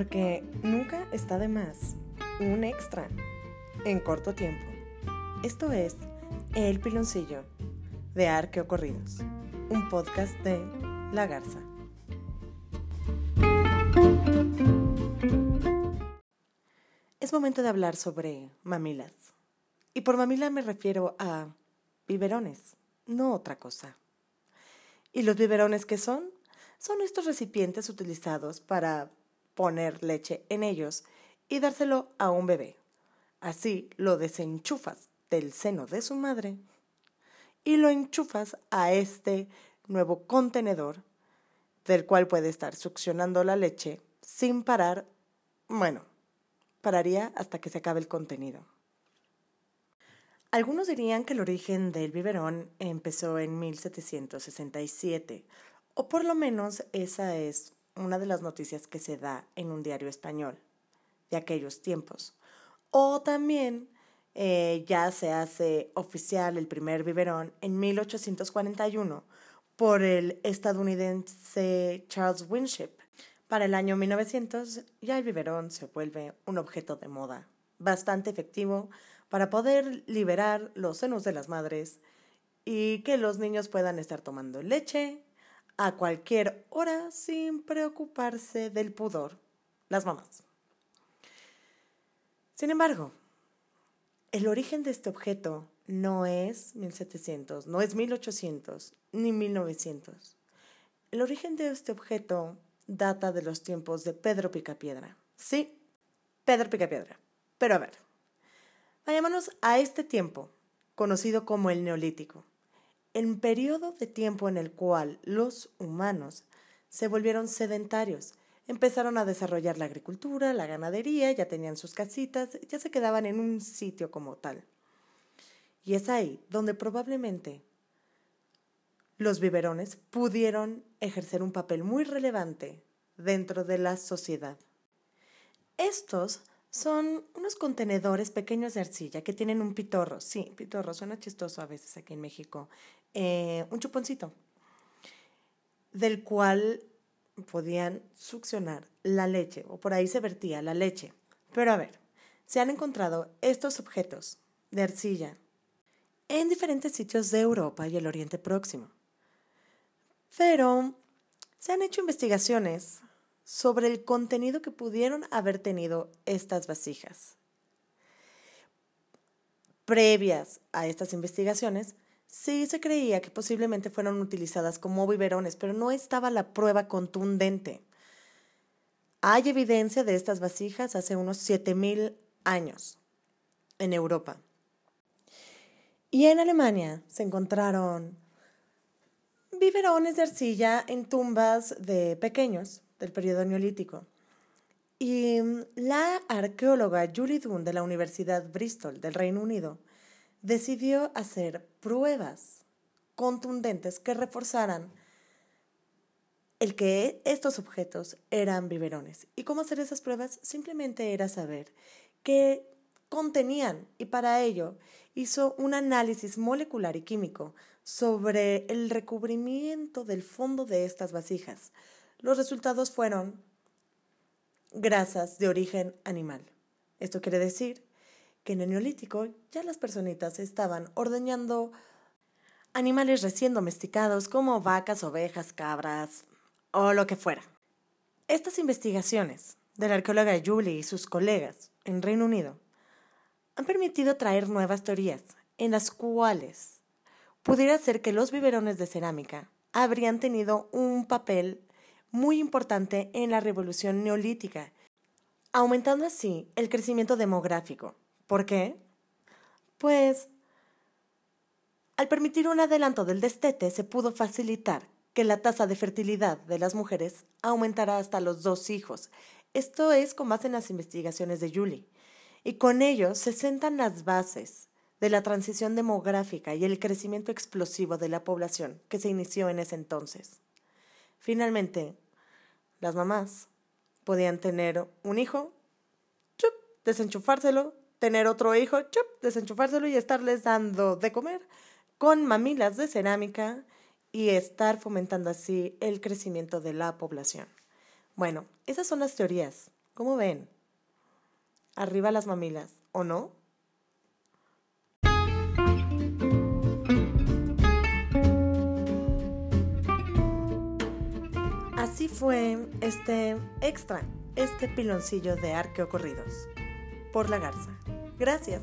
porque nunca está de más un extra en corto tiempo. Esto es El Piloncillo de Arqueo Corridos, un podcast de La Garza. Es momento de hablar sobre mamilas. Y por mamila me refiero a biberones, no otra cosa. ¿Y los biberones qué son? Son estos recipientes utilizados para poner leche en ellos y dárselo a un bebé. Así lo desenchufas del seno de su madre y lo enchufas a este nuevo contenedor del cual puede estar succionando la leche sin parar. Bueno, pararía hasta que se acabe el contenido. Algunos dirían que el origen del biberón empezó en 1767, o por lo menos esa es una de las noticias que se da en un diario español de aquellos tiempos. O también eh, ya se hace oficial el primer biberón en 1841 por el estadounidense Charles Winship. Para el año 1900 ya el biberón se vuelve un objeto de moda, bastante efectivo para poder liberar los senos de las madres y que los niños puedan estar tomando leche a cualquier hora sin preocuparse del pudor, las mamás. Sin embargo, el origen de este objeto no es 1700, no es 1800, ni 1900. El origen de este objeto data de los tiempos de Pedro Picapiedra. Sí, Pedro Picapiedra. Pero a ver, Vayámonos a este tiempo, conocido como el Neolítico, el periodo de tiempo en el cual los humanos se volvieron sedentarios, empezaron a desarrollar la agricultura, la ganadería, ya tenían sus casitas, ya se quedaban en un sitio como tal. Y es ahí donde probablemente los biberones pudieron ejercer un papel muy relevante dentro de la sociedad. Estos son unos contenedores pequeños de arcilla que tienen un pitorro. Sí, pitorro, suena chistoso a veces aquí en México. Eh, un chuponcito, del cual podían succionar la leche, o por ahí se vertía la leche. Pero a ver, se han encontrado estos objetos de arcilla en diferentes sitios de Europa y el Oriente Próximo. Pero se han hecho investigaciones sobre el contenido que pudieron haber tenido estas vasijas. Previas a estas investigaciones, sí se creía que posiblemente fueron utilizadas como biberones, pero no estaba la prueba contundente. Hay evidencia de estas vasijas hace unos 7000 años en Europa. Y en Alemania se encontraron biberones de arcilla en tumbas de pequeños del periodo neolítico. Y la arqueóloga Julie Dunn de la Universidad Bristol del Reino Unido decidió hacer pruebas contundentes que reforzaran el que estos objetos eran biberones. ¿Y cómo hacer esas pruebas? Simplemente era saber qué contenían y para ello hizo un análisis molecular y químico sobre el recubrimiento del fondo de estas vasijas, los resultados fueron grasas de origen animal. Esto quiere decir que en el neolítico ya las personitas estaban ordeñando animales recién domesticados como vacas, ovejas, cabras o lo que fuera. Estas investigaciones de la arqueóloga Julie y sus colegas en Reino Unido han permitido traer nuevas teorías en las cuales pudiera ser que los biberones de cerámica habrían tenido un papel muy importante en la revolución neolítica, aumentando así el crecimiento demográfico. ¿Por qué? Pues al permitir un adelanto del destete se pudo facilitar que la tasa de fertilidad de las mujeres aumentara hasta los dos hijos. Esto es con base en las investigaciones de Julie. Y con ello se sentan las bases de la transición demográfica y el crecimiento explosivo de la población que se inició en ese entonces. Finalmente, las mamás podían tener un hijo, chup, desenchufárselo, tener otro hijo, chup, desenchufárselo y estarles dando de comer con mamilas de cerámica y estar fomentando así el crecimiento de la población. Bueno, esas son las teorías ¿Cómo ven? Arriba las mamilas, ¿o no? Así fue este extra, este piloncillo de arqueocorridos por la garza. Gracias.